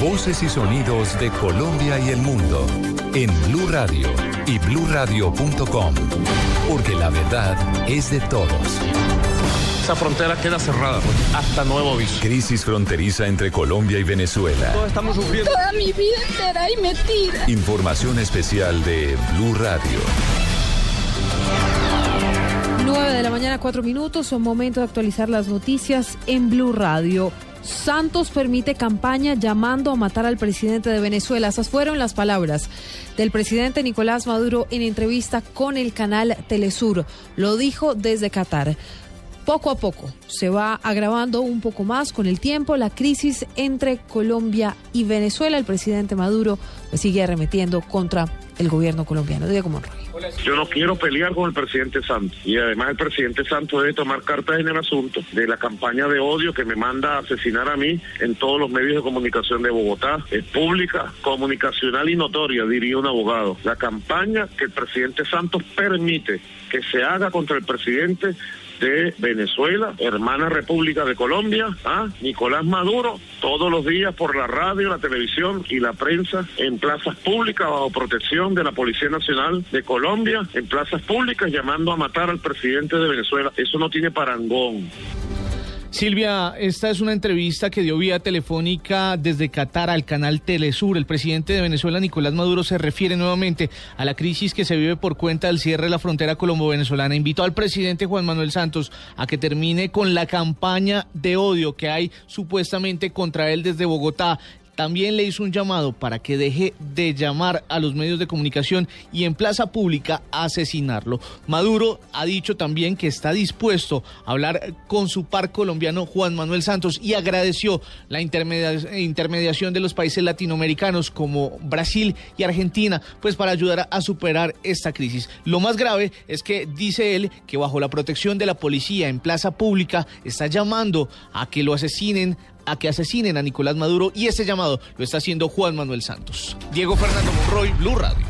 Voces y sonidos de Colombia y el mundo en Blue Radio y BlueRadio.com, porque la verdad es de todos. Esa frontera queda cerrada hasta nuevo aviso. Crisis fronteriza entre Colombia y Venezuela. Todos estamos sufriendo. Toda mi vida entera y mentira. Información especial de Blue Radio. 9 de la mañana, 4 minutos. Son momento de actualizar las noticias en Blue Radio. Santos permite campaña llamando a matar al presidente de Venezuela. Esas fueron las palabras del presidente Nicolás Maduro en entrevista con el canal Telesur. Lo dijo desde Qatar. Poco a poco se va agravando un poco más con el tiempo la crisis entre Colombia y Venezuela. El presidente Maduro pues, sigue arremetiendo contra el gobierno colombiano. Diego Monroy. Yo no quiero pelear con el presidente Santos y además el presidente Santos debe tomar cartas en el asunto de la campaña de odio que me manda a asesinar a mí en todos los medios de comunicación de Bogotá. Es pública, comunicacional y notoria, diría un abogado. La campaña que el presidente Santos permite que se haga contra el presidente de Venezuela, hermana República de Colombia, ¿ah? Nicolás Maduro, todos los días por la radio, la televisión y la prensa en plazas públicas bajo protección de la Policía Nacional de Colombia, en plazas públicas llamando a matar al presidente de Venezuela. Eso no tiene parangón. Silvia, esta es una entrevista que dio vía telefónica desde Qatar al canal Telesur. El presidente de Venezuela, Nicolás Maduro, se refiere nuevamente a la crisis que se vive por cuenta del cierre de la frontera colombo-venezolana. Invitó al presidente Juan Manuel Santos a que termine con la campaña de odio que hay supuestamente contra él desde Bogotá también le hizo un llamado para que deje de llamar a los medios de comunicación y en plaza pública asesinarlo. Maduro ha dicho también que está dispuesto a hablar con su par colombiano Juan Manuel Santos y agradeció la intermedia intermediación de los países latinoamericanos como Brasil y Argentina, pues para ayudar a superar esta crisis. Lo más grave es que dice él que bajo la protección de la policía en plaza pública está llamando a que lo asesinen a que asesinen a Nicolás Maduro y ese llamado lo está haciendo Juan Manuel Santos. Diego Fernando Monroy, Blue Radio.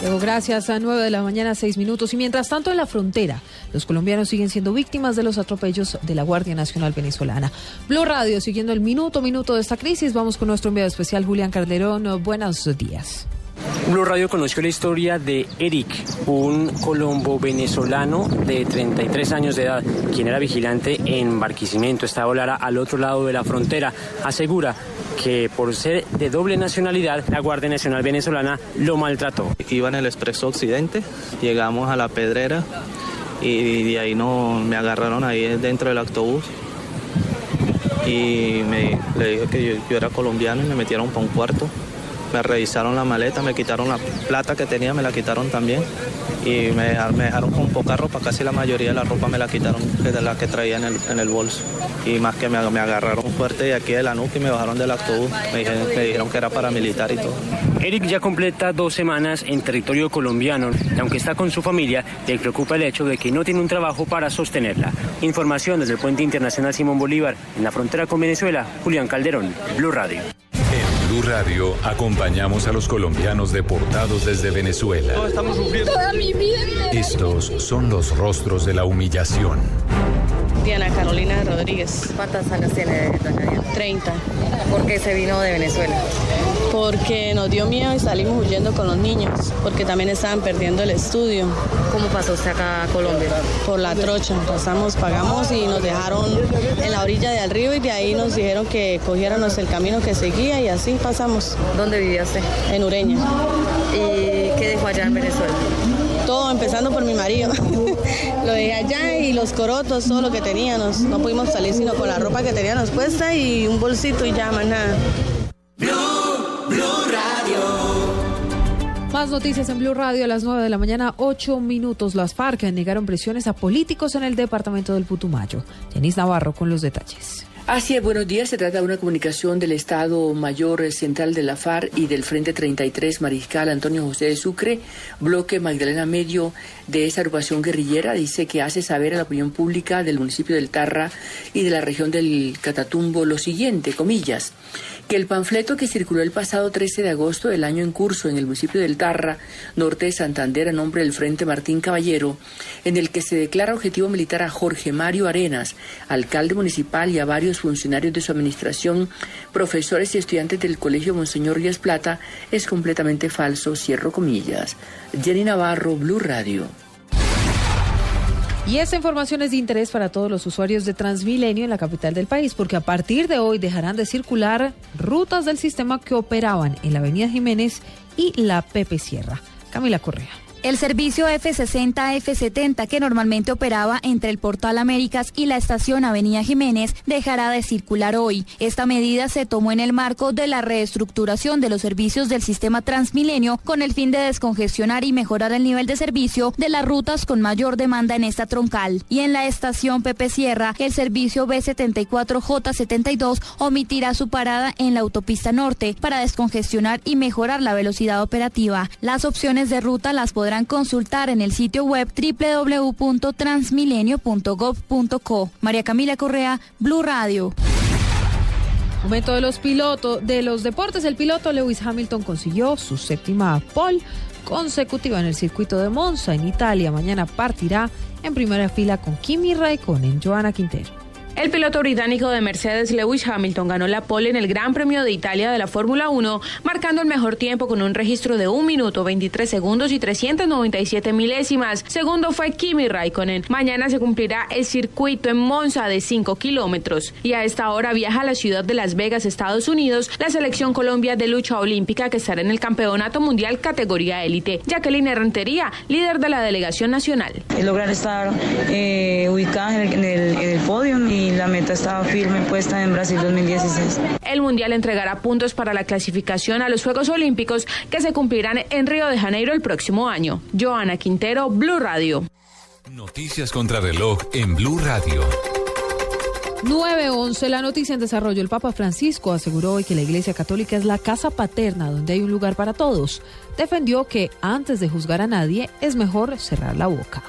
Diego, gracias. A 9 de la mañana, 6 minutos. Y mientras tanto, en la frontera, los colombianos siguen siendo víctimas de los atropellos de la Guardia Nacional Venezolana. Blue Radio, siguiendo el minuto a minuto de esta crisis, vamos con nuestro enviado especial, Julián Calderón. Buenos días. Blue Radio conoció la historia de Eric, un colombo venezolano de 33 años de edad, quien era vigilante en Barquisimeto, estaba Lara al otro lado de la frontera. Asegura que por ser de doble nacionalidad, la Guardia Nacional Venezolana lo maltrató. Iba en el Expreso Occidente, llegamos a la Pedrera y de ahí no, me agarraron ahí dentro del autobús y me, le dije que yo, yo era colombiano y me metieron para un cuarto me revisaron la maleta, me quitaron la plata que tenía, me la quitaron también y me, dejaron con poca ropa, casi la mayoría de la ropa me la quitaron de la que traía en el, en el bolso y más que me, agarraron fuerte de aquí de la nuca y me bajaron del autobús, me me dijeron que era paramilitar y todo. Eric ya completa dos semanas en territorio colombiano y aunque está con su familia, le preocupa el hecho de que no tiene un trabajo para sostenerla. Información desde el Puente Internacional Simón Bolívar, en la frontera con Venezuela, Julián Calderón, Blue Radio. Blue Radio acompañamos a los colombianos deportados desde Venezuela. Todos estamos sufriendo. Toda mi vida. Estos son los rostros de la humillación. Diana Carolina Rodríguez. ¿Cuántos años tiene doña Diana? 30. ¿Por qué se vino de Venezuela? Porque nos dio miedo y salimos huyendo con los niños, porque también estaban perdiendo el estudio. ¿Cómo pasó usted acá a Colombia? Por la trocha. Pasamos, pagamos y nos dejaron en la orilla del río y de ahí nos dijeron que cogiéramos el camino que seguía y así pasamos. ¿Dónde vivía usted? En Ureña. ¿Y qué dejó allá en Venezuela? Todo empezando por mi marido. lo dejé allá y los corotos, todo lo que teníamos. No pudimos salir sino con la ropa que teníamos puesta y un bolsito y ya, más nada. Más noticias en Blue Radio a las 9 de la mañana, 8 minutos. Las FARC negaron presiones a políticos en el departamento del Putumayo. Denis Navarro con los detalles. Así es, buenos días. Se trata de una comunicación del Estado Mayor Central de la FARC y del Frente 33 Mariscal Antonio José de Sucre, bloque Magdalena Medio de esa agrupación guerrillera. Dice que hace saber a la opinión pública del municipio del Tarra y de la región del Catatumbo lo siguiente, comillas, que el panfleto que circuló el pasado 13 de agosto del año en curso en el municipio del Tarra, norte de Santander, a nombre del Frente Martín Caballero, en el que se declara objetivo militar a Jorge Mario Arenas, alcalde municipal y a varios funcionarios de su administración, profesores y estudiantes del Colegio Monseñor Díaz Plata, es completamente falso, cierro comillas. Jenny Navarro, Blue Radio. Y esta información es de interés para todos los usuarios de Transmilenio en la capital del país, porque a partir de hoy dejarán de circular rutas del sistema que operaban en la Avenida Jiménez y la Pepe Sierra. Camila Correa. El servicio F60-F70 que normalmente operaba entre el Portal Américas y la estación Avenida Jiménez dejará de circular hoy. Esta medida se tomó en el marco de la reestructuración de los servicios del sistema Transmilenio con el fin de descongestionar y mejorar el nivel de servicio de las rutas con mayor demanda en esta troncal. Y en la estación Pepe Sierra, el servicio B74J72 omitirá su parada en la autopista norte para descongestionar y mejorar la velocidad operativa. Las opciones de ruta las podrán podrán consultar en el sitio web www.transmilenio.gov.co. María Camila Correa, Blue Radio. Momento de los pilotos de los deportes. El piloto Lewis Hamilton consiguió su séptima pole consecutiva en el circuito de Monza en Italia. Mañana partirá en primera fila con Kimi Raikkonen, Joana Quintero. El piloto británico de Mercedes Lewis Hamilton ganó la pole en el Gran Premio de Italia de la Fórmula 1, marcando el mejor tiempo con un registro de 1 minuto 23 segundos y 397 milésimas. Segundo fue Kimi Raikkonen. Mañana se cumplirá el circuito en Monza de 5 kilómetros. Y a esta hora viaja a la ciudad de Las Vegas, Estados Unidos, la selección Colombia de lucha olímpica que estará en el Campeonato Mundial categoría élite. Jacqueline Herrantería, líder de la delegación nacional. Lograr estar eh, ubicada en el, en el podio y la meta estaba firme puesta en Brasil 2016. El Mundial entregará puntos para la clasificación a los Juegos Olímpicos que se cumplirán en Río de Janeiro el próximo año. Joana Quintero, Blue Radio. Noticias contra reloj en Blue Radio. 911, la noticia en desarrollo. El Papa Francisco aseguró hoy que la Iglesia Católica es la casa paterna donde hay un lugar para todos. Defendió que antes de juzgar a nadie es mejor cerrar la boca.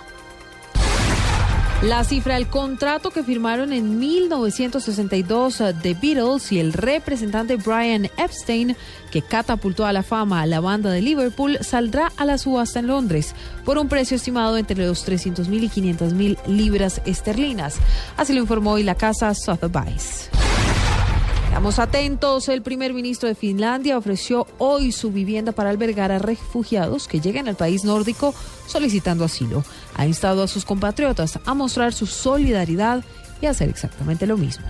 La cifra del contrato que firmaron en 1962 uh, The Beatles y el representante Brian Epstein, que catapultó a la fama a la banda de Liverpool, saldrá a la subasta en Londres por un precio estimado entre los 300 mil y 500 mil libras esterlinas. Así lo informó hoy la casa Sotheby's. Estamos atentos. El primer ministro de Finlandia ofreció hoy su vivienda para albergar a refugiados que lleguen al país nórdico solicitando asilo. Ha instado a sus compatriotas a mostrar su solidaridad y a hacer exactamente lo mismo.